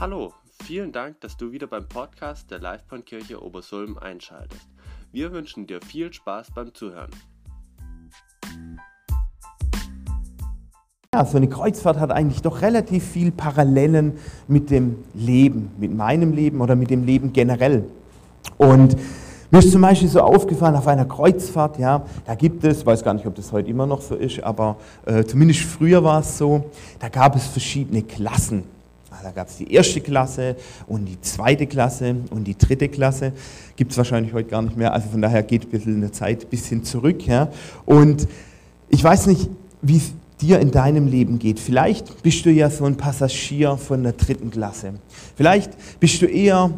Hallo, vielen Dank, dass du wieder beim Podcast der Livebahnkirche Obersulm einschaltest. Wir wünschen dir viel Spaß beim Zuhören. Ja, so eine Kreuzfahrt hat eigentlich doch relativ viel Parallelen mit dem Leben, mit meinem Leben oder mit dem Leben generell. Und mir ist zum Beispiel so aufgefallen, auf einer Kreuzfahrt, ja, da gibt es, weiß gar nicht, ob das heute immer noch so ist, aber äh, zumindest früher war es so, da gab es verschiedene Klassen. Da gab es die erste Klasse und die zweite Klasse und die dritte Klasse. Gibt es wahrscheinlich heute gar nicht mehr. Also von daher geht ein bisschen in der Zeit ein bisschen zurück. Ja. Und ich weiß nicht, wie es dir in deinem Leben geht. Vielleicht bist du ja so ein Passagier von der dritten Klasse. Vielleicht bist du eher ein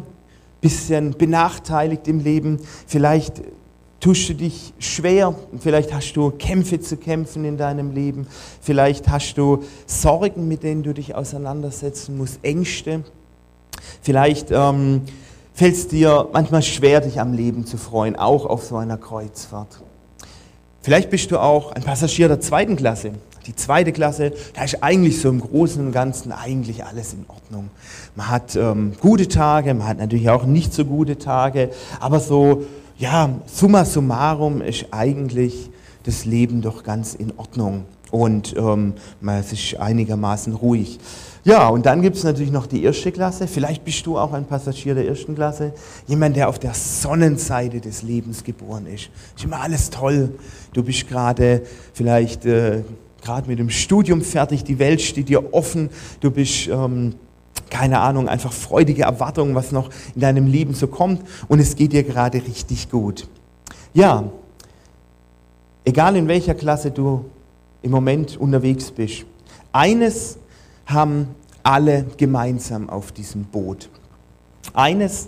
bisschen benachteiligt im Leben. Vielleicht tust du dich schwer, vielleicht hast du Kämpfe zu kämpfen in deinem Leben, vielleicht hast du Sorgen, mit denen du dich auseinandersetzen musst, Ängste, vielleicht ähm, fällt es dir manchmal schwer, dich am Leben zu freuen, auch auf so einer Kreuzfahrt. Vielleicht bist du auch ein Passagier der zweiten Klasse. Die zweite Klasse, da ist eigentlich so im Großen und Ganzen eigentlich alles in Ordnung. Man hat ähm, gute Tage, man hat natürlich auch nicht so gute Tage, aber so ja, summa summarum ist eigentlich das Leben doch ganz in Ordnung und ähm, es ist einigermaßen ruhig. Ja, und dann gibt es natürlich noch die erste Klasse. Vielleicht bist du auch ein Passagier der ersten Klasse. Jemand, der auf der Sonnenseite des Lebens geboren ist. Ist immer alles toll. Du bist gerade vielleicht äh, gerade mit dem Studium fertig. Die Welt steht dir offen. Du bist... Ähm, keine Ahnung, einfach freudige Erwartungen, was noch in deinem Leben so kommt und es geht dir gerade richtig gut. Ja, egal in welcher Klasse du im Moment unterwegs bist, eines haben alle gemeinsam auf diesem Boot. Eines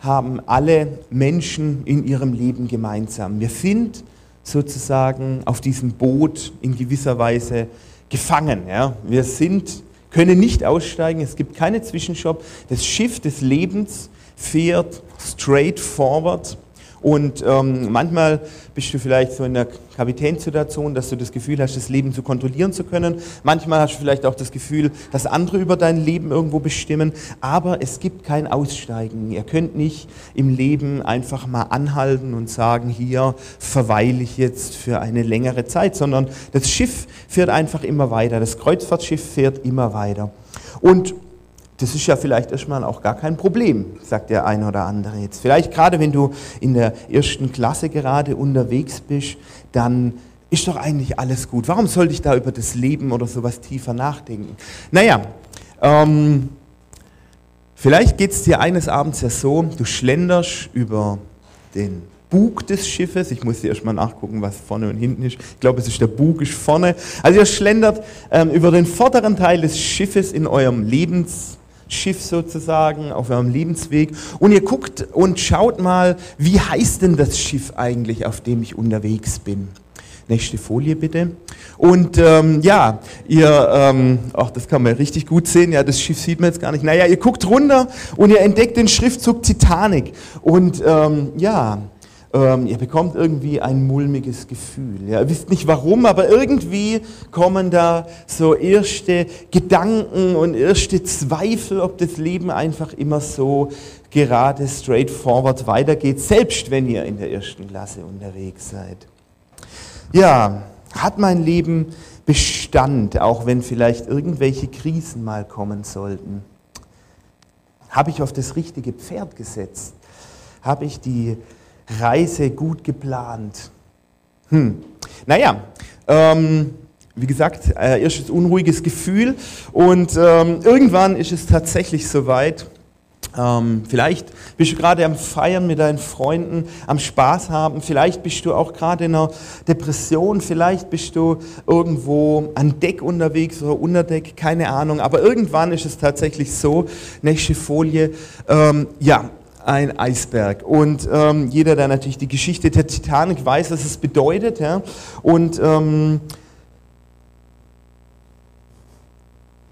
haben alle Menschen in ihrem Leben gemeinsam. Wir sind sozusagen auf diesem Boot in gewisser Weise gefangen. Ja? Wir sind können nicht aussteigen, es gibt keine Zwischenstopp. Das Schiff des Lebens fährt straight forward. Und ähm, manchmal bist du vielleicht so in der Kapitänssituation, dass du das Gefühl hast, das Leben zu kontrollieren zu können. Manchmal hast du vielleicht auch das Gefühl, dass andere über dein Leben irgendwo bestimmen. Aber es gibt kein Aussteigen. Ihr könnt nicht im Leben einfach mal anhalten und sagen, hier verweile ich jetzt für eine längere Zeit, sondern das Schiff fährt einfach immer weiter. Das Kreuzfahrtschiff fährt immer weiter. Und das ist ja vielleicht erstmal auch gar kein Problem, sagt der eine oder andere jetzt. Vielleicht gerade wenn du in der ersten Klasse gerade unterwegs bist, dann ist doch eigentlich alles gut. Warum sollte ich da über das Leben oder sowas tiefer nachdenken? Naja, ähm, vielleicht geht es dir eines Abends ja so, du schlenderst über den Bug des Schiffes. Ich muss hier erstmal nachgucken, was vorne und hinten ist. Ich glaube, es ist der Bug ist vorne. Also ihr schlendert ähm, über den vorderen Teil des Schiffes in eurem Lebens Schiff sozusagen, auf eurem Lebensweg. Und ihr guckt und schaut mal, wie heißt denn das Schiff eigentlich, auf dem ich unterwegs bin. Nächste Folie bitte. Und ähm, ja, ihr, ähm, ach, das kann man richtig gut sehen, ja, das Schiff sieht man jetzt gar nicht. Naja, ihr guckt runter und ihr entdeckt den Schriftzug Titanic. Und ähm, ja, ähm, ihr bekommt irgendwie ein mulmiges Gefühl. Ja. Ihr wisst nicht warum, aber irgendwie kommen da so erste Gedanken und erste Zweifel, ob das Leben einfach immer so gerade straightforward weitergeht, selbst wenn ihr in der ersten Klasse unterwegs seid. Ja, hat mein Leben Bestand, auch wenn vielleicht irgendwelche Krisen mal kommen sollten? Habe ich auf das richtige Pferd gesetzt? Habe ich die Reise gut geplant? Hm. Naja, ähm, wie gesagt, äh, erstes unruhiges Gefühl und ähm, irgendwann ist es tatsächlich soweit. Ähm, vielleicht bist du gerade am Feiern mit deinen Freunden, am Spaß haben, vielleicht bist du auch gerade in einer Depression, vielleicht bist du irgendwo an Deck unterwegs oder unter Deck, keine Ahnung, aber irgendwann ist es tatsächlich so, nächste Folie, ähm, ja, ein Eisberg. Und ähm, jeder, der natürlich die Geschichte der Titanic weiß, was es bedeutet. Ja? Und ähm,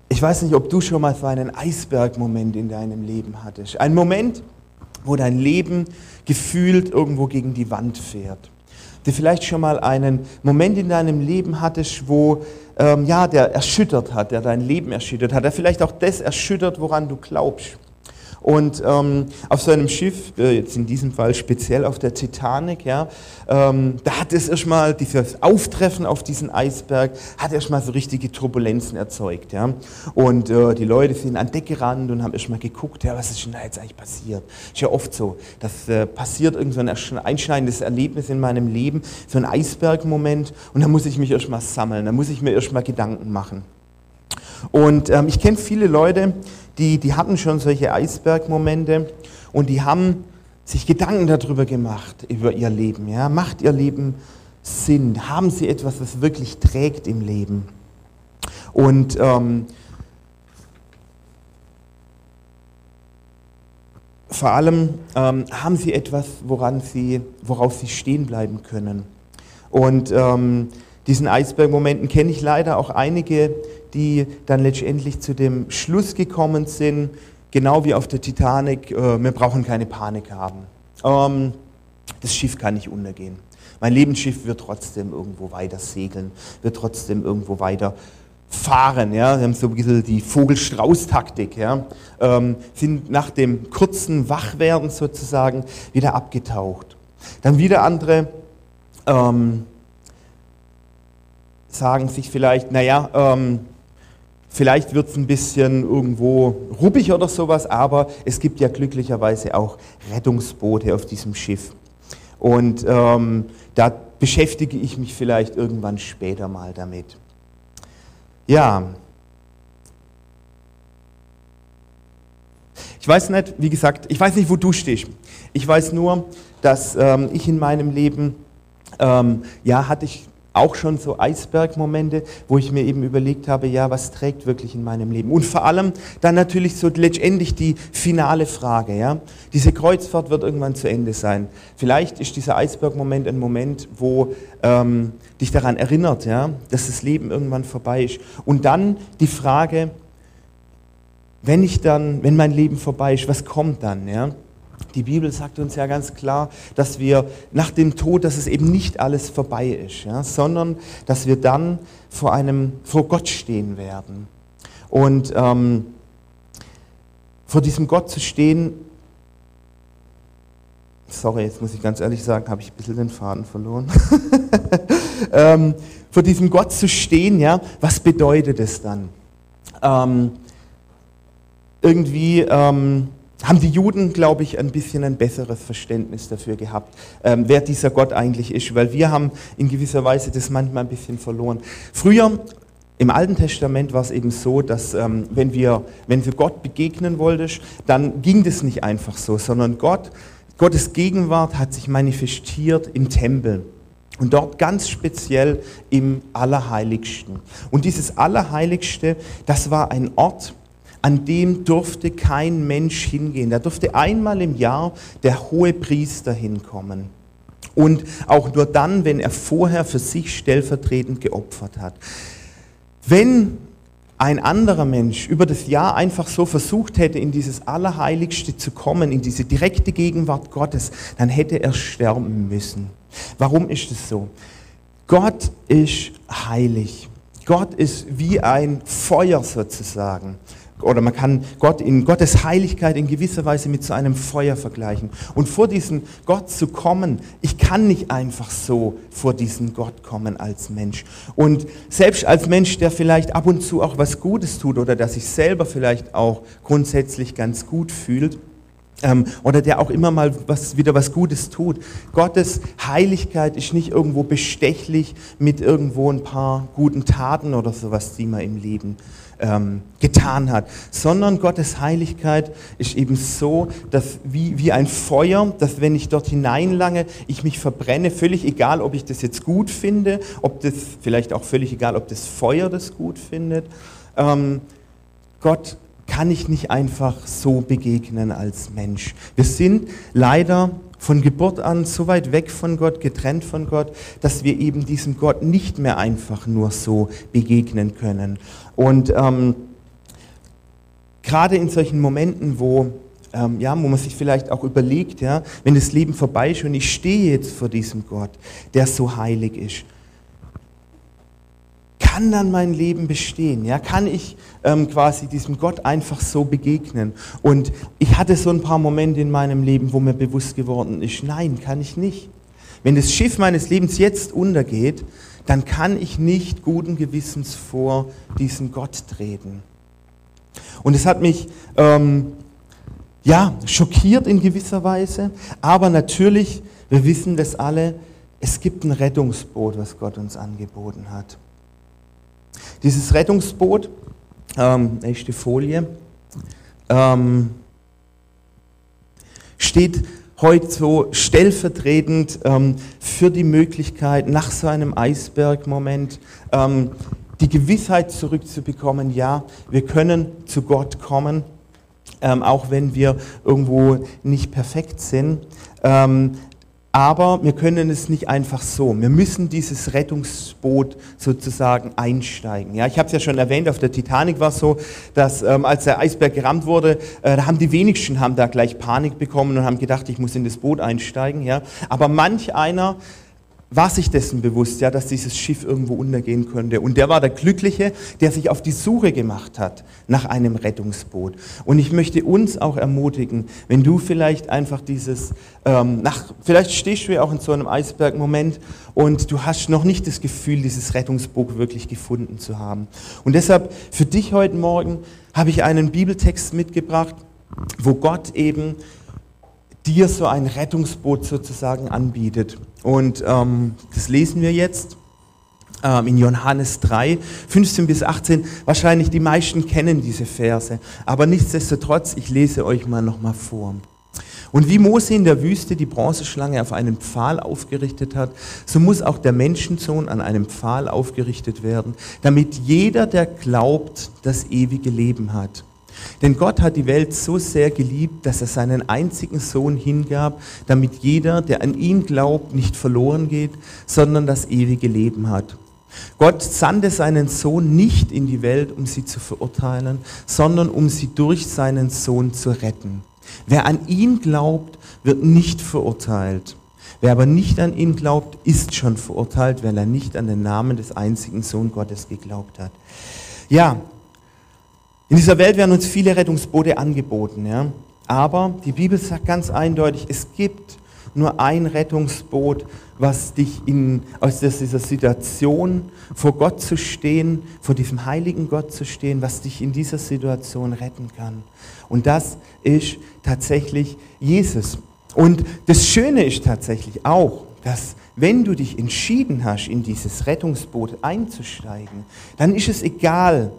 ich weiß nicht, ob du schon mal so einen Eisbergmoment in deinem Leben hattest. Ein Moment, wo dein Leben gefühlt irgendwo gegen die Wand fährt. du vielleicht schon mal einen Moment in deinem Leben hattest, wo ähm, ja, der erschüttert hat, der dein Leben erschüttert hat, der vielleicht auch das erschüttert, woran du glaubst. Und ähm, auf so einem Schiff, äh, jetzt in diesem Fall speziell auf der Titanic, ja, ähm, da hat es erstmal, dieses Auftreffen auf diesen Eisberg, hat erstmal so richtige Turbulenzen erzeugt. Ja. Und äh, die Leute sind an Deck gerannt und haben erstmal geguckt, ja, was ist denn da jetzt eigentlich passiert? Ist ja oft so, das äh, passiert irgend so ein einschneidendes Erlebnis in meinem Leben, so ein Eisbergmoment, und da muss ich mich erstmal sammeln, da muss ich mir erstmal Gedanken machen. Und ähm, ich kenne viele Leute, die, die hatten schon solche Eisbergmomente und die haben sich Gedanken darüber gemacht, über ihr Leben. Ja? Macht ihr Leben Sinn? Haben sie etwas, das wirklich trägt im Leben? Und ähm, vor allem ähm, haben sie etwas, woran sie, worauf sie stehen bleiben können. Und ähm, diesen Eisbergmomenten kenne ich leider auch einige, die dann letztendlich zu dem Schluss gekommen sind, genau wie auf der Titanic, äh, wir brauchen keine Panik haben. Ähm, das Schiff kann nicht untergehen. Mein Lebensschiff wird trotzdem irgendwo weiter segeln, wird trotzdem irgendwo weiter fahren. Ja? Wir haben so ein bisschen die Vogel-Strauß-Taktik. Ja? Ähm, sind nach dem kurzen Wachwerden sozusagen wieder abgetaucht. Dann wieder andere ähm, sagen sich vielleicht, naja, ähm, vielleicht wird es ein bisschen irgendwo ruppig oder sowas, aber es gibt ja glücklicherweise auch Rettungsboote auf diesem Schiff. Und ähm, da beschäftige ich mich vielleicht irgendwann später mal damit. Ja. Ich weiß nicht, wie gesagt, ich weiß nicht, wo du stehst. Ich weiß nur, dass ähm, ich in meinem Leben, ähm, ja, hatte ich auch schon so Eisbergmomente, wo ich mir eben überlegt habe, ja, was trägt wirklich in meinem Leben? Und vor allem dann natürlich so letztendlich die finale Frage, ja. Diese Kreuzfahrt wird irgendwann zu Ende sein. Vielleicht ist dieser Eisbergmoment ein Moment, wo ähm, dich daran erinnert, ja, dass das Leben irgendwann vorbei ist. Und dann die Frage, wenn ich dann, wenn mein Leben vorbei ist, was kommt dann, ja? Die Bibel sagt uns ja ganz klar, dass wir nach dem Tod, dass es eben nicht alles vorbei ist, ja, sondern dass wir dann vor einem, vor Gott stehen werden. Und ähm, vor diesem Gott zu stehen, sorry, jetzt muss ich ganz ehrlich sagen, habe ich ein bisschen den Faden verloren. ähm, vor diesem Gott zu stehen, ja, was bedeutet es dann? Ähm, irgendwie ähm, haben die Juden, glaube ich, ein bisschen ein besseres Verständnis dafür gehabt, ähm, wer dieser Gott eigentlich ist, weil wir haben in gewisser Weise das manchmal ein bisschen verloren. Früher im Alten Testament war es eben so, dass ähm, wenn, wir, wenn du Gott begegnen wolltest, dann ging das nicht einfach so, sondern Gott, Gottes Gegenwart hat sich manifestiert im Tempel. Und dort ganz speziell im Allerheiligsten. Und dieses Allerheiligste, das war ein Ort, an dem durfte kein Mensch hingehen. Da durfte einmal im Jahr der hohe Priester hinkommen. Und auch nur dann, wenn er vorher für sich stellvertretend geopfert hat. Wenn ein anderer Mensch über das Jahr einfach so versucht hätte, in dieses Allerheiligste zu kommen, in diese direkte Gegenwart Gottes, dann hätte er sterben müssen. Warum ist es so? Gott ist heilig. Gott ist wie ein Feuer sozusagen oder man kann Gott in Gottes Heiligkeit in gewisser Weise mit so einem Feuer vergleichen. Und vor diesen Gott zu kommen, ich kann nicht einfach so vor diesen Gott kommen als Mensch. Und selbst als Mensch, der vielleicht ab und zu auch was Gutes tut oder der sich selber vielleicht auch grundsätzlich ganz gut fühlt, ähm, oder der auch immer mal was, wieder was Gutes tut. Gottes Heiligkeit ist nicht irgendwo bestechlich mit irgendwo ein paar guten Taten oder sowas, die man im Leben ähm, getan hat, sondern Gottes Heiligkeit ist eben so, dass wie, wie ein Feuer, dass wenn ich dort hineinlange, ich mich verbrenne, völlig egal, ob ich das jetzt gut finde, ob das vielleicht auch völlig egal, ob das Feuer das gut findet. Ähm, Gott kann ich nicht einfach so begegnen als Mensch. Wir sind leider von Geburt an so weit weg von Gott, getrennt von Gott, dass wir eben diesem Gott nicht mehr einfach nur so begegnen können. Und ähm, gerade in solchen Momenten, wo ähm, ja, wo man sich vielleicht auch überlegt, ja, wenn das Leben vorbei ist und ich stehe jetzt vor diesem Gott, der so heilig ist, kann dann mein Leben bestehen? Ja, kann ich ähm, quasi diesem Gott einfach so begegnen? Und ich hatte so ein paar Momente in meinem Leben, wo mir bewusst geworden ist, nein, kann ich nicht. Wenn das Schiff meines Lebens jetzt untergeht, dann kann ich nicht guten Gewissens vor diesen Gott treten. Und es hat mich ähm, ja schockiert in gewisser Weise, aber natürlich, wir wissen das alle, es gibt ein Rettungsboot, was Gott uns angeboten hat. Dieses Rettungsboot, ähm, nächste Folie, ähm, steht heute so stellvertretend ähm, für die Möglichkeit, nach so einem Eisbergmoment ähm, die Gewissheit zurückzubekommen, ja, wir können zu Gott kommen, ähm, auch wenn wir irgendwo nicht perfekt sind. Ähm, aber wir können es nicht einfach so. Wir müssen dieses Rettungsboot sozusagen einsteigen. Ja, ich habe es ja schon erwähnt, auf der Titanic war es so, dass ähm, als der Eisberg gerammt wurde, äh, da haben die wenigsten haben da gleich Panik bekommen und haben gedacht, ich muss in das Boot einsteigen. Ja, aber manch einer war sich dessen bewusst, ja, dass dieses Schiff irgendwo untergehen könnte. Und der war der Glückliche, der sich auf die Suche gemacht hat nach einem Rettungsboot. Und ich möchte uns auch ermutigen, wenn du vielleicht einfach dieses, ähm, nach, vielleicht stehst du ja auch in so einem Eisbergmoment und du hast noch nicht das Gefühl, dieses Rettungsboot wirklich gefunden zu haben. Und deshalb für dich heute Morgen habe ich einen Bibeltext mitgebracht, wo Gott eben dir so ein Rettungsboot sozusagen anbietet. Und ähm, das lesen wir jetzt ähm, in Johannes 3, 15 bis 18. Wahrscheinlich die meisten kennen diese Verse, aber nichtsdestotrotz, ich lese euch mal nochmal vor. Und wie Mose in der Wüste die Bronzeschlange auf einen Pfahl aufgerichtet hat, so muss auch der Menschensohn an einem Pfahl aufgerichtet werden, damit jeder, der glaubt, das ewige Leben hat. Denn Gott hat die Welt so sehr geliebt, dass er seinen einzigen Sohn hingab, damit jeder, der an ihn glaubt, nicht verloren geht, sondern das ewige Leben hat. Gott sandte seinen Sohn nicht in die Welt, um sie zu verurteilen, sondern um sie durch seinen Sohn zu retten. Wer an ihn glaubt, wird nicht verurteilt. Wer aber nicht an ihn glaubt, ist schon verurteilt, weil er nicht an den Namen des einzigen Sohn Gottes geglaubt hat. Ja, in dieser Welt werden uns viele Rettungsboote angeboten, ja? aber die Bibel sagt ganz eindeutig, es gibt nur ein Rettungsboot, was dich in, aus dieser Situation vor Gott zu stehen, vor diesem heiligen Gott zu stehen, was dich in dieser Situation retten kann. Und das ist tatsächlich Jesus. Und das Schöne ist tatsächlich auch, dass wenn du dich entschieden hast, in dieses Rettungsboot einzusteigen, dann ist es egal,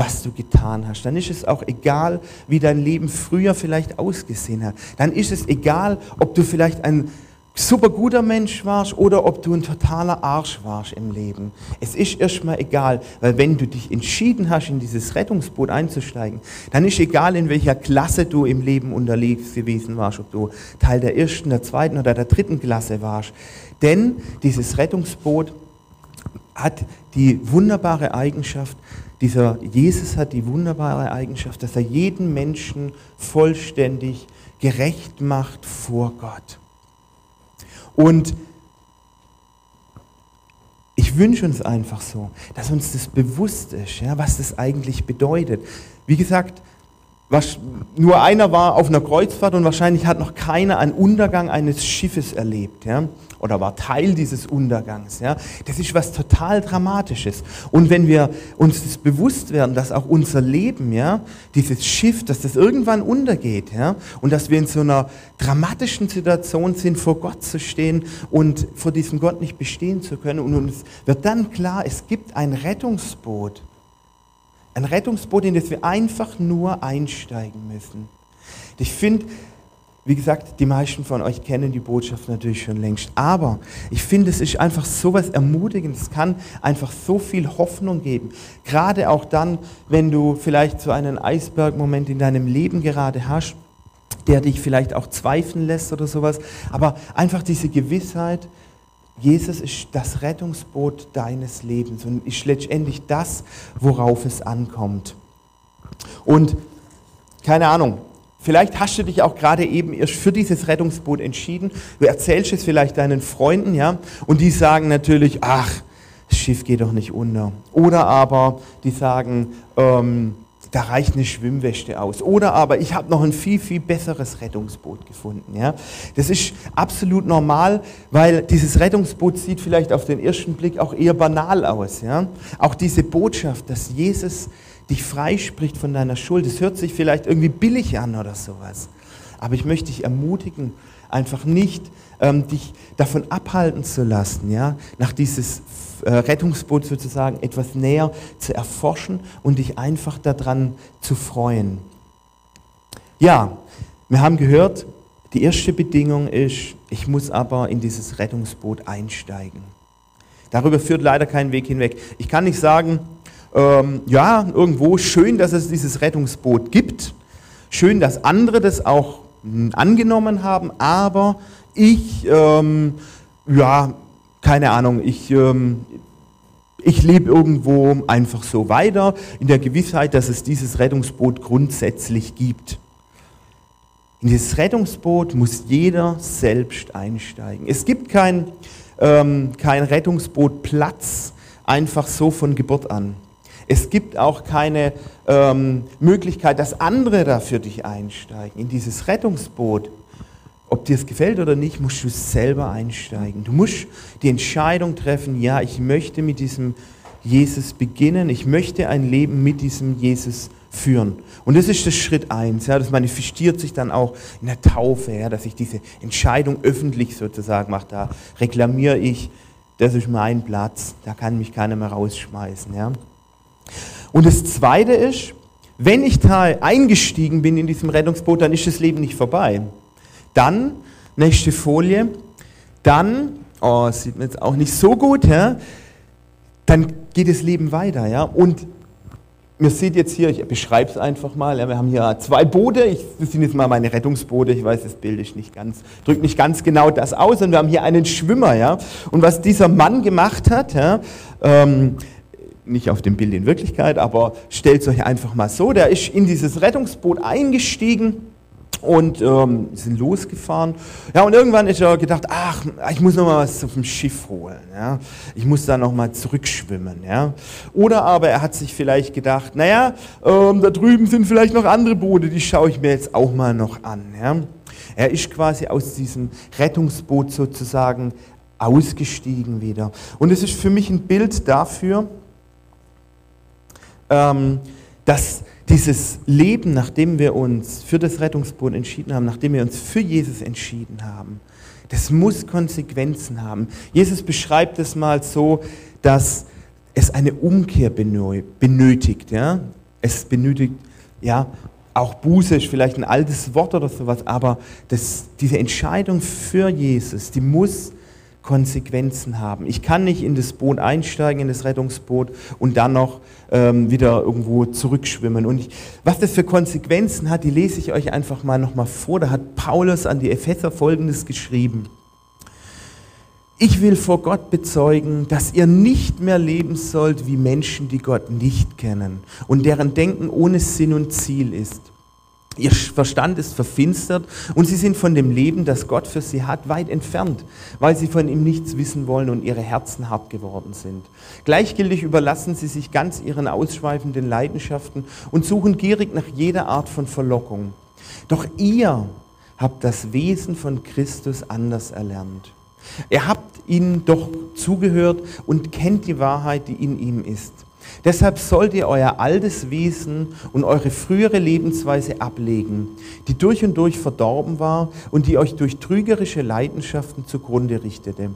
was du getan hast. Dann ist es auch egal, wie dein Leben früher vielleicht ausgesehen hat. Dann ist es egal, ob du vielleicht ein super guter Mensch warst oder ob du ein totaler Arsch warst im Leben. Es ist erstmal egal, weil wenn du dich entschieden hast, in dieses Rettungsboot einzusteigen, dann ist egal, in welcher Klasse du im Leben unterwegs gewesen warst, ob du Teil der ersten, der zweiten oder der dritten Klasse warst. Denn dieses Rettungsboot hat die wunderbare Eigenschaft, dieser Jesus hat die wunderbare Eigenschaft, dass er jeden Menschen vollständig gerecht macht vor Gott. Und ich wünsche uns einfach so, dass uns das bewusst ist, ja, was das eigentlich bedeutet. Wie gesagt, was, nur einer war auf einer Kreuzfahrt und wahrscheinlich hat noch keiner einen Untergang eines Schiffes erlebt. Ja? Oder war Teil dieses Untergangs. Ja? Das ist was total Dramatisches. Und wenn wir uns das bewusst werden, dass auch unser Leben, ja, dieses Schiff, dass das irgendwann untergeht, ja, und dass wir in so einer dramatischen Situation sind, vor Gott zu stehen und vor diesem Gott nicht bestehen zu können, und uns wird dann klar, es gibt ein Rettungsboot ein Rettungsboot, in das wir einfach nur einsteigen müssen. Ich finde, wie gesagt, die meisten von euch kennen die Botschaft natürlich schon längst. Aber ich finde, es ist einfach so was Ermutigendes. Es kann einfach so viel Hoffnung geben. Gerade auch dann, wenn du vielleicht so einen Eisbergmoment in deinem Leben gerade hast, der dich vielleicht auch zweifeln lässt oder sowas. Aber einfach diese Gewissheit, Jesus ist das Rettungsboot deines Lebens und ist letztendlich das, worauf es ankommt. Und keine Ahnung, Vielleicht hast du dich auch gerade eben erst für dieses Rettungsboot entschieden. Du erzählst es vielleicht deinen Freunden, ja, und die sagen natürlich, ach, das Schiff geht doch nicht unter. Oder aber die sagen, ähm, da reicht eine Schwimmweste aus. Oder aber ich habe noch ein viel, viel besseres Rettungsboot gefunden. Ja? Das ist absolut normal, weil dieses Rettungsboot sieht vielleicht auf den ersten Blick auch eher banal aus. Ja? Auch diese Botschaft, dass Jesus dich freispricht von deiner Schuld, das hört sich vielleicht irgendwie billig an oder sowas. Aber ich möchte dich ermutigen, einfach nicht ähm, dich davon abhalten zu lassen, ja, nach dieses äh, Rettungsboot sozusagen etwas näher zu erforschen und dich einfach daran zu freuen. Ja, wir haben gehört, die erste Bedingung ist, ich muss aber in dieses Rettungsboot einsteigen. Darüber führt leider kein Weg hinweg. Ich kann nicht sagen, ähm, ja, irgendwo schön, dass es dieses Rettungsboot gibt, schön, dass andere das auch angenommen haben, aber ich, ähm, ja, keine Ahnung, ich, ähm, ich lebe irgendwo einfach so weiter, in der Gewissheit, dass es dieses Rettungsboot grundsätzlich gibt. In dieses Rettungsboot muss jeder selbst einsteigen. Es gibt kein, ähm, kein Rettungsbootplatz einfach so von Geburt an. Es gibt auch keine ähm, Möglichkeit, dass andere da für dich einsteigen. In dieses Rettungsboot ob dir es gefällt oder nicht, musst du selber einsteigen. Du musst die Entscheidung treffen, ja, ich möchte mit diesem Jesus beginnen, ich möchte ein Leben mit diesem Jesus führen. Und das ist der Schritt eins. Ja, das manifestiert sich dann auch in der Taufe, ja, dass ich diese Entscheidung öffentlich sozusagen mache. Da reklamiere ich, das ist mein Platz, da kann mich keiner mehr rausschmeißen. Ja. Und das Zweite ist, wenn ich da eingestiegen bin in diesem Rettungsboot, dann ist das Leben nicht vorbei. Dann, nächste Folie, dann, oh, sieht man jetzt auch nicht so gut, ja, dann geht das Leben weiter. Ja, und ihr seht jetzt hier, ich beschreibe es einfach mal, ja, wir haben hier zwei Boote, ich, das sind jetzt mal meine Rettungsboote, ich weiß, das Bild ist nicht ganz, drückt nicht ganz genau das aus, und wir haben hier einen Schwimmer, ja, und was dieser Mann gemacht hat, ja, ähm, nicht auf dem Bild in Wirklichkeit, aber stellt es euch einfach mal so, der ist in dieses Rettungsboot eingestiegen, und ähm, sind losgefahren. Ja, und irgendwann ist er gedacht, ach, ich muss noch mal was auf dem Schiff holen. Ja? Ich muss da noch mal zurückschwimmen. Ja? Oder aber er hat sich vielleicht gedacht, naja, ähm, da drüben sind vielleicht noch andere Boote, die schaue ich mir jetzt auch mal noch an. Ja? Er ist quasi aus diesem Rettungsboot sozusagen ausgestiegen wieder. Und es ist für mich ein Bild dafür, dass dieses Leben, nachdem wir uns für das Rettungsboot entschieden haben, nachdem wir uns für Jesus entschieden haben, das muss Konsequenzen haben. Jesus beschreibt es mal so, dass es eine Umkehr benötigt. Ja? Es benötigt ja, auch Buße ist vielleicht ein altes Wort oder sowas, aber das, diese Entscheidung für Jesus, die muss Konsequenzen haben. Ich kann nicht in das Boot einsteigen, in das Rettungsboot und dann noch ähm, wieder irgendwo zurückschwimmen. Und ich, was das für Konsequenzen hat, die lese ich euch einfach mal nochmal vor. Da hat Paulus an die Epheser Folgendes geschrieben. Ich will vor Gott bezeugen, dass ihr nicht mehr leben sollt wie Menschen, die Gott nicht kennen und deren Denken ohne Sinn und Ziel ist. Ihr Verstand ist verfinstert und sie sind von dem Leben, das Gott für sie hat, weit entfernt, weil sie von ihm nichts wissen wollen und ihre Herzen hart geworden sind. Gleichgültig überlassen sie sich ganz ihren ausschweifenden Leidenschaften und suchen gierig nach jeder Art von Verlockung. Doch ihr habt das Wesen von Christus anders erlernt. Ihr habt ihnen doch zugehört und kennt die Wahrheit, die in ihm ist. Deshalb sollt ihr euer altes Wesen und eure frühere Lebensweise ablegen, die durch und durch verdorben war und die euch durch trügerische Leidenschaften zugrunde richtete.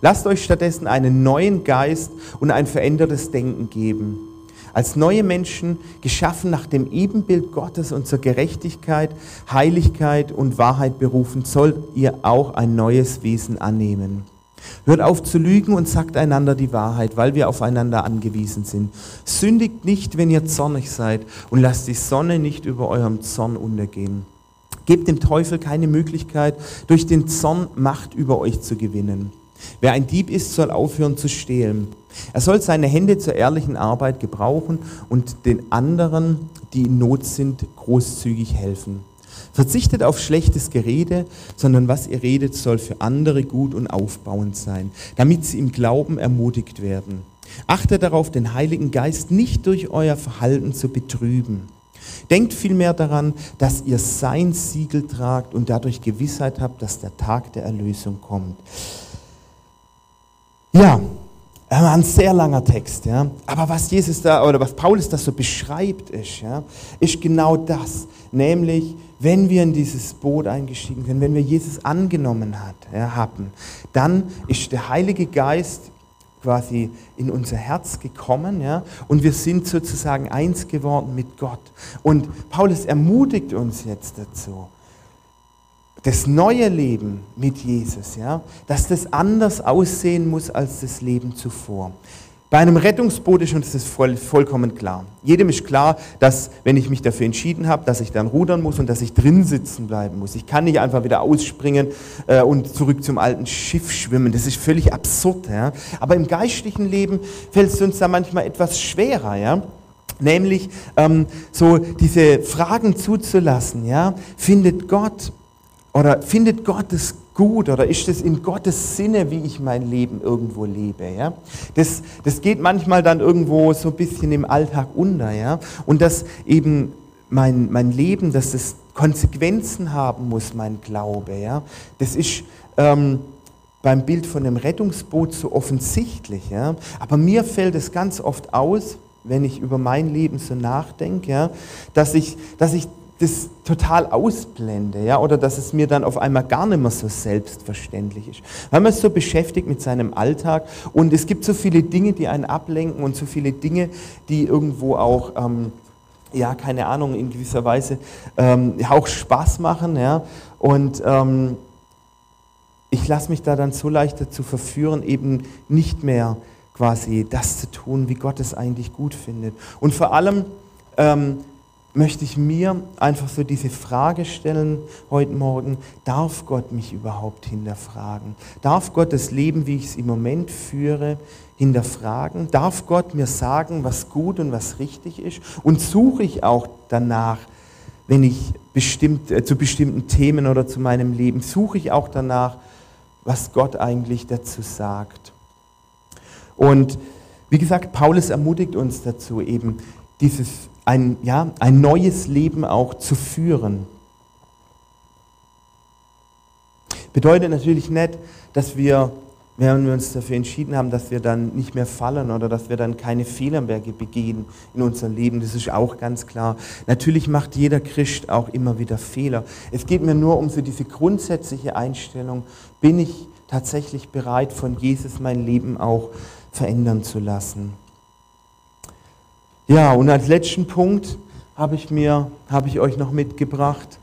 Lasst euch stattdessen einen neuen Geist und ein verändertes Denken geben. Als neue Menschen, geschaffen nach dem Ebenbild Gottes und zur Gerechtigkeit, Heiligkeit und Wahrheit berufen, sollt ihr auch ein neues Wesen annehmen. Hört auf zu lügen und sagt einander die Wahrheit, weil wir aufeinander angewiesen sind. Sündigt nicht, wenn ihr zornig seid und lasst die Sonne nicht über eurem Zorn untergehen. Gebt dem Teufel keine Möglichkeit, durch den Zorn Macht über euch zu gewinnen. Wer ein Dieb ist, soll aufhören zu stehlen. Er soll seine Hände zur ehrlichen Arbeit gebrauchen und den anderen, die in Not sind, großzügig helfen. Verzichtet auf schlechtes Gerede, sondern was ihr redet, soll für andere gut und aufbauend sein, damit sie im Glauben ermutigt werden. Achtet darauf, den Heiligen Geist nicht durch euer Verhalten zu betrüben. Denkt vielmehr daran, dass ihr sein Siegel tragt und dadurch Gewissheit habt, dass der Tag der Erlösung kommt. Ja, ein sehr langer Text, ja. Aber was Jesus da oder was Paulus da so beschreibt, ist, ja, ist genau das, nämlich wenn wir in dieses Boot eingestiegen sind, wenn wir Jesus angenommen hat, ja, haben, dann ist der Heilige Geist quasi in unser Herz gekommen ja, und wir sind sozusagen eins geworden mit Gott. Und Paulus ermutigt uns jetzt dazu, das neue Leben mit Jesus, ja, dass das anders aussehen muss als das Leben zuvor. Bei einem Rettungsboot ist uns das voll, vollkommen klar. Jedem ist klar, dass wenn ich mich dafür entschieden habe, dass ich dann rudern muss und dass ich drin sitzen bleiben muss. Ich kann nicht einfach wieder ausspringen äh, und zurück zum alten Schiff schwimmen. Das ist völlig absurd. Ja? Aber im geistlichen Leben fällt es uns da manchmal etwas schwerer. Ja? Nämlich ähm, so diese Fragen zuzulassen. Ja? Findet Gott oder findet Gott es gut oder ist es in Gottes Sinne, wie ich mein Leben irgendwo lebe? Ja? Das, das geht manchmal dann irgendwo so ein bisschen im Alltag unter. Ja? Und dass eben mein, mein Leben, dass es Konsequenzen haben muss, mein Glaube. Ja? Das ist ähm, beim Bild von einem Rettungsboot so offensichtlich. Ja? Aber mir fällt es ganz oft aus, wenn ich über mein Leben so nachdenke, ja, dass, ich, dass ich das total ausblende, ja, oder dass es mir dann auf einmal gar nicht mehr so selbstverständlich ist. Weil man ist so beschäftigt mit seinem Alltag und es gibt so viele Dinge, die einen ablenken und so viele Dinge, die irgendwo auch, ähm, ja, keine Ahnung, in gewisser Weise ähm, auch Spaß machen, ja, und ähm, ich lasse mich da dann so leicht dazu verführen, eben nicht mehr quasi das zu tun, wie Gott es eigentlich gut findet. Und vor allem, ähm, möchte ich mir einfach so diese Frage stellen heute Morgen, darf Gott mich überhaupt hinterfragen? Darf Gott das Leben, wie ich es im Moment führe, hinterfragen? Darf Gott mir sagen, was gut und was richtig ist? Und suche ich auch danach, wenn ich bestimmt, äh, zu bestimmten Themen oder zu meinem Leben, suche ich auch danach, was Gott eigentlich dazu sagt? Und wie gesagt, Paulus ermutigt uns dazu, eben dieses ein, ja, ein neues Leben auch zu führen. Bedeutet natürlich nicht, dass wir, wenn wir uns dafür entschieden haben, dass wir dann nicht mehr fallen oder dass wir dann keine Fehler mehr begehen in unserem Leben. Das ist auch ganz klar. Natürlich macht jeder Christ auch immer wieder Fehler. Es geht mir nur um so diese grundsätzliche Einstellung, bin ich tatsächlich bereit, von Jesus mein Leben auch verändern zu lassen. Ja, und als letzten Punkt habe ich mir, habe ich euch noch mitgebracht,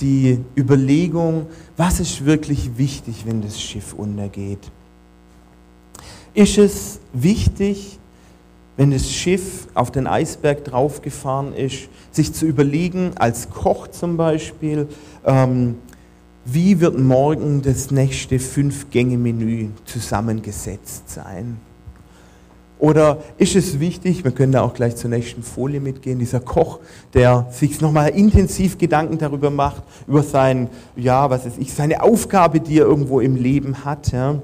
die Überlegung, was ist wirklich wichtig, wenn das Schiff untergeht? Ist es wichtig, wenn das Schiff auf den Eisberg draufgefahren ist, sich zu überlegen, als Koch zum Beispiel, ähm, wie wird morgen das nächste Fünf-Gänge-Menü zusammengesetzt sein? Oder ist es wichtig, wir können da auch gleich zur nächsten Folie mitgehen, dieser Koch, der sich nochmal intensiv Gedanken darüber macht, über sein, ja, was ist ich, seine Aufgabe, die er irgendwo im Leben hat. Ja.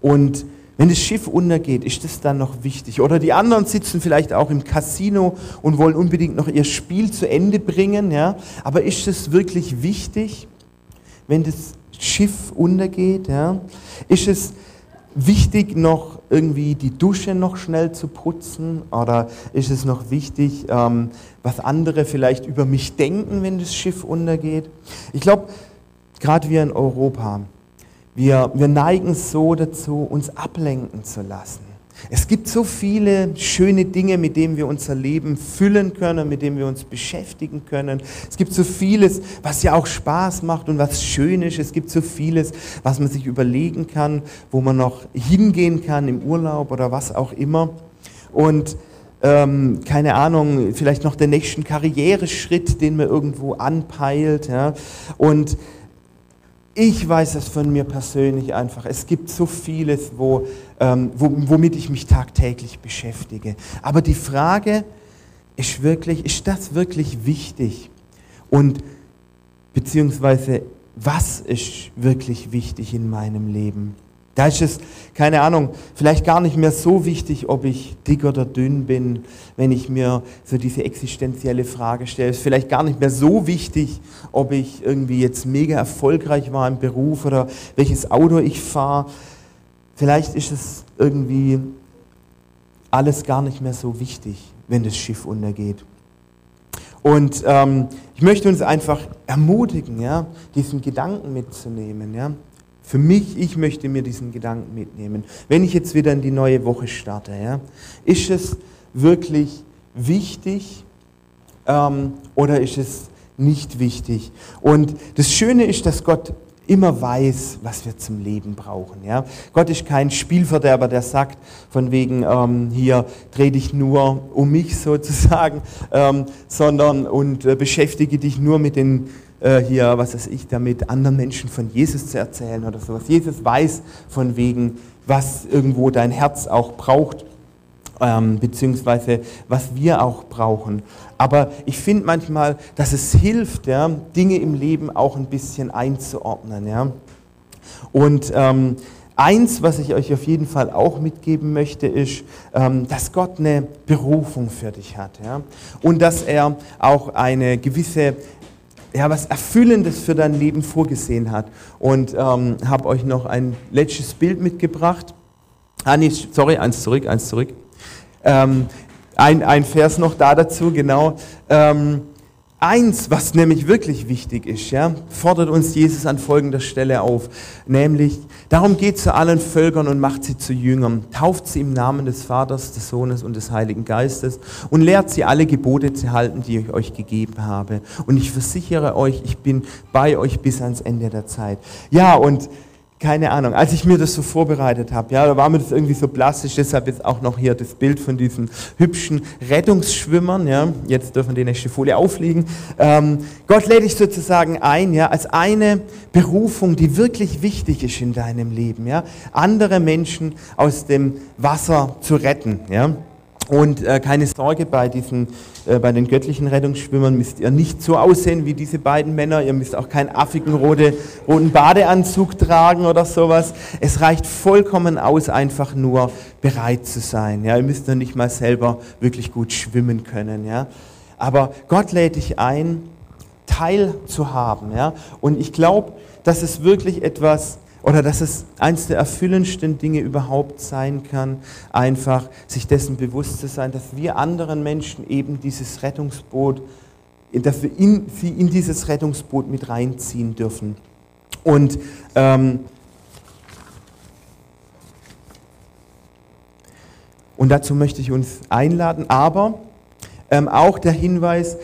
Und wenn das Schiff untergeht, ist das dann noch wichtig? Oder die anderen sitzen vielleicht auch im Casino und wollen unbedingt noch ihr Spiel zu Ende bringen. Ja. Aber ist es wirklich wichtig, wenn das Schiff untergeht? Ja? Ist es wichtig, noch irgendwie die Dusche noch schnell zu putzen? Oder ist es noch wichtig, ähm, was andere vielleicht über mich denken, wenn das Schiff untergeht? Ich glaube, gerade wir in Europa, wir, wir neigen so dazu, uns ablenken zu lassen. Es gibt so viele schöne Dinge, mit denen wir unser Leben füllen können, mit denen wir uns beschäftigen können. Es gibt so vieles, was ja auch Spaß macht und was schön ist. Es gibt so vieles, was man sich überlegen kann, wo man noch hingehen kann im Urlaub oder was auch immer. Und ähm, keine Ahnung, vielleicht noch den nächsten Karriereschritt, den man irgendwo anpeilt. Ja. Und ich weiß es von mir persönlich einfach. Es gibt so vieles, wo, womit ich mich tagtäglich beschäftige. Aber die Frage ist wirklich, ist das wirklich wichtig? Und beziehungsweise was ist wirklich wichtig in meinem Leben. Da ist es, keine Ahnung, vielleicht gar nicht mehr so wichtig, ob ich dick oder dünn bin, wenn ich mir so diese existenzielle Frage stelle. Es ist vielleicht gar nicht mehr so wichtig, ob ich irgendwie jetzt mega erfolgreich war im Beruf oder welches Auto ich fahre. Vielleicht ist es irgendwie alles gar nicht mehr so wichtig, wenn das Schiff untergeht. Und ähm, ich möchte uns einfach ermutigen, ja, diesen Gedanken mitzunehmen. Ja. Für mich, ich möchte mir diesen Gedanken mitnehmen. Wenn ich jetzt wieder in die neue Woche starte, ja, ist es wirklich wichtig ähm, oder ist es nicht wichtig? Und das Schöne ist, dass Gott immer weiß, was wir zum Leben brauchen. Ja? Gott ist kein Spielverderber, der sagt, von wegen, ähm, hier dreh dich nur um mich sozusagen, ähm, sondern und äh, beschäftige dich nur mit den, äh, hier, was weiß ich, damit anderen Menschen von Jesus zu erzählen oder sowas. Jesus weiß von wegen, was irgendwo dein Herz auch braucht ähm, beziehungsweise was wir auch brauchen. Aber ich finde manchmal, dass es hilft, ja, Dinge im Leben auch ein bisschen einzuordnen. Ja. Und ähm, eins, was ich euch auf jeden Fall auch mitgeben möchte, ist, ähm, dass Gott eine Berufung für dich hat. Ja. Und dass er auch eine gewisse ja, was Erfüllendes für dein Leben vorgesehen hat. Und ähm, habe euch noch ein letztes Bild mitgebracht. Ah, nee, sorry, eins zurück, eins zurück. Ähm, ein, ein Vers noch da dazu, genau. Ähm, eins, was nämlich wirklich wichtig ist, ja, fordert uns Jesus an folgender Stelle auf, nämlich, darum geht zu allen Völkern und macht sie zu Jüngern, tauft sie im Namen des Vaters, des Sohnes und des Heiligen Geistes und lehrt sie alle Gebote zu halten, die ich euch gegeben habe. Und ich versichere euch, ich bin bei euch bis ans Ende der Zeit. Ja, und keine Ahnung, als ich mir das so vorbereitet habe, ja, da war mir das irgendwie so plastisch, deshalb jetzt auch noch hier das Bild von diesen hübschen Rettungsschwimmern, ja, jetzt dürfen die nächste Folie auflegen. Ähm, Gott lädt dich sozusagen ein, ja, als eine Berufung, die wirklich wichtig ist in deinem Leben, ja, andere Menschen aus dem Wasser zu retten, ja. Und äh, keine Sorge, bei, diesen, äh, bei den göttlichen Rettungsschwimmern müsst ihr nicht so aussehen wie diese beiden Männer. Ihr müsst auch keinen affigen rote, roten Badeanzug tragen oder sowas. Es reicht vollkommen aus, einfach nur bereit zu sein. Ja? Ihr müsst noch nicht mal selber wirklich gut schwimmen können. Ja? Aber Gott lädt dich ein, Teil zu haben. Ja? Und ich glaube, dass es wirklich etwas oder dass es eines der erfüllendsten Dinge überhaupt sein kann, einfach sich dessen bewusst zu sein, dass wir anderen Menschen eben dieses Rettungsboot, dass wir in, sie in dieses Rettungsboot mit reinziehen dürfen. Und ähm, Und dazu möchte ich uns einladen, aber ähm, auch der Hinweis,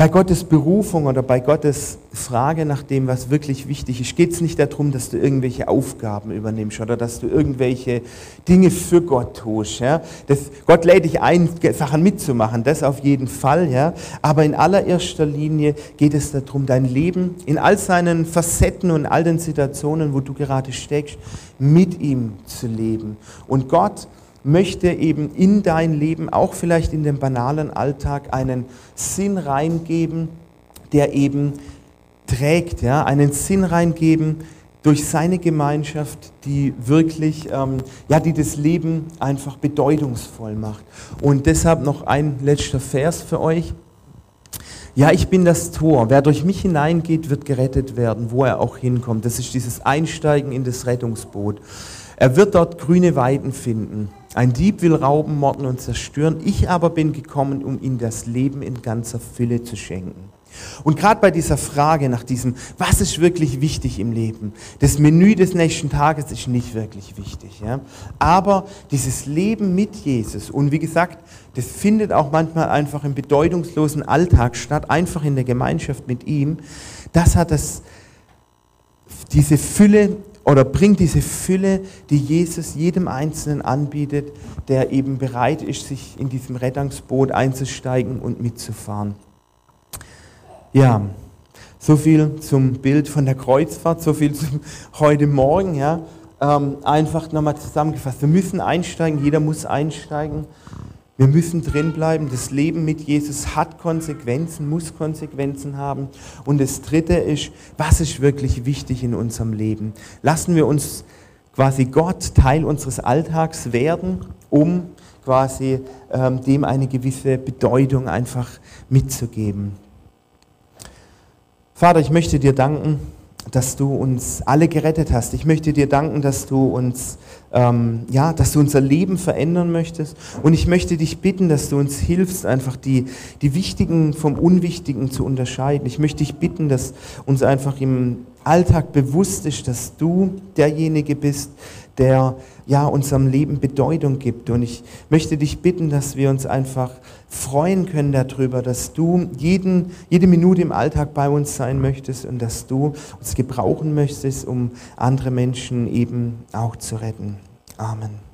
bei Gottes Berufung oder bei Gottes Frage nach dem, was wirklich wichtig ist, geht es nicht darum, dass du irgendwelche Aufgaben übernimmst oder dass du irgendwelche Dinge für Gott tust. Ja? Das, Gott lädt dich ein, Sachen mitzumachen, das auf jeden Fall. Ja? Aber in allererster Linie geht es darum, dein Leben in all seinen Facetten und all den Situationen, wo du gerade steckst, mit ihm zu leben. Und Gott möchte eben in dein Leben, auch vielleicht in den banalen Alltag, einen Sinn reingeben, der eben trägt, ja, einen Sinn reingeben durch seine Gemeinschaft, die wirklich, ähm, ja, die das Leben einfach bedeutungsvoll macht. Und deshalb noch ein letzter Vers für euch. Ja, ich bin das Tor. Wer durch mich hineingeht, wird gerettet werden, wo er auch hinkommt. Das ist dieses Einsteigen in das Rettungsboot. Er wird dort grüne Weiden finden. Ein Dieb will rauben, morden und zerstören. Ich aber bin gekommen, um ihm das Leben in ganzer Fülle zu schenken. Und gerade bei dieser Frage nach diesem, was ist wirklich wichtig im Leben? Das Menü des nächsten Tages ist nicht wirklich wichtig. Ja? Aber dieses Leben mit Jesus, und wie gesagt, das findet auch manchmal einfach im bedeutungslosen Alltag statt, einfach in der Gemeinschaft mit ihm, das hat das, diese Fülle oder bringt diese Fülle, die Jesus jedem Einzelnen anbietet, der eben bereit ist, sich in diesem Rettungsboot einzusteigen und mitzufahren. Ja, so viel zum Bild von der Kreuzfahrt, so viel zum heute Morgen. Ja. Ähm, einfach nochmal zusammengefasst. Wir müssen einsteigen, jeder muss einsteigen Wir müssen drinbleiben. Das Leben mit Jesus hat Konsequenzen, muss Konsequenzen haben. Und das Dritte ist, was ist wirklich wichtig in unserem Leben? Lassen wir uns quasi Gott Teil unseres Alltags werden, um quasi ähm, dem eine gewisse Bedeutung einfach mitzugeben. Vater, ich möchte dir danken dass du uns alle gerettet hast. Ich möchte dir danken, dass du uns, ähm, ja, dass du unser Leben verändern möchtest. Und ich möchte dich bitten, dass du uns hilfst, einfach die, die Wichtigen vom Unwichtigen zu unterscheiden. Ich möchte dich bitten, dass uns einfach im Alltag bewusst ist, dass du derjenige bist, der ja unserem Leben Bedeutung gibt. Und ich möchte dich bitten, dass wir uns einfach freuen können darüber, dass du jeden, jede Minute im Alltag bei uns sein möchtest und dass du uns gebrauchen möchtest, um andere Menschen eben auch zu retten. Amen.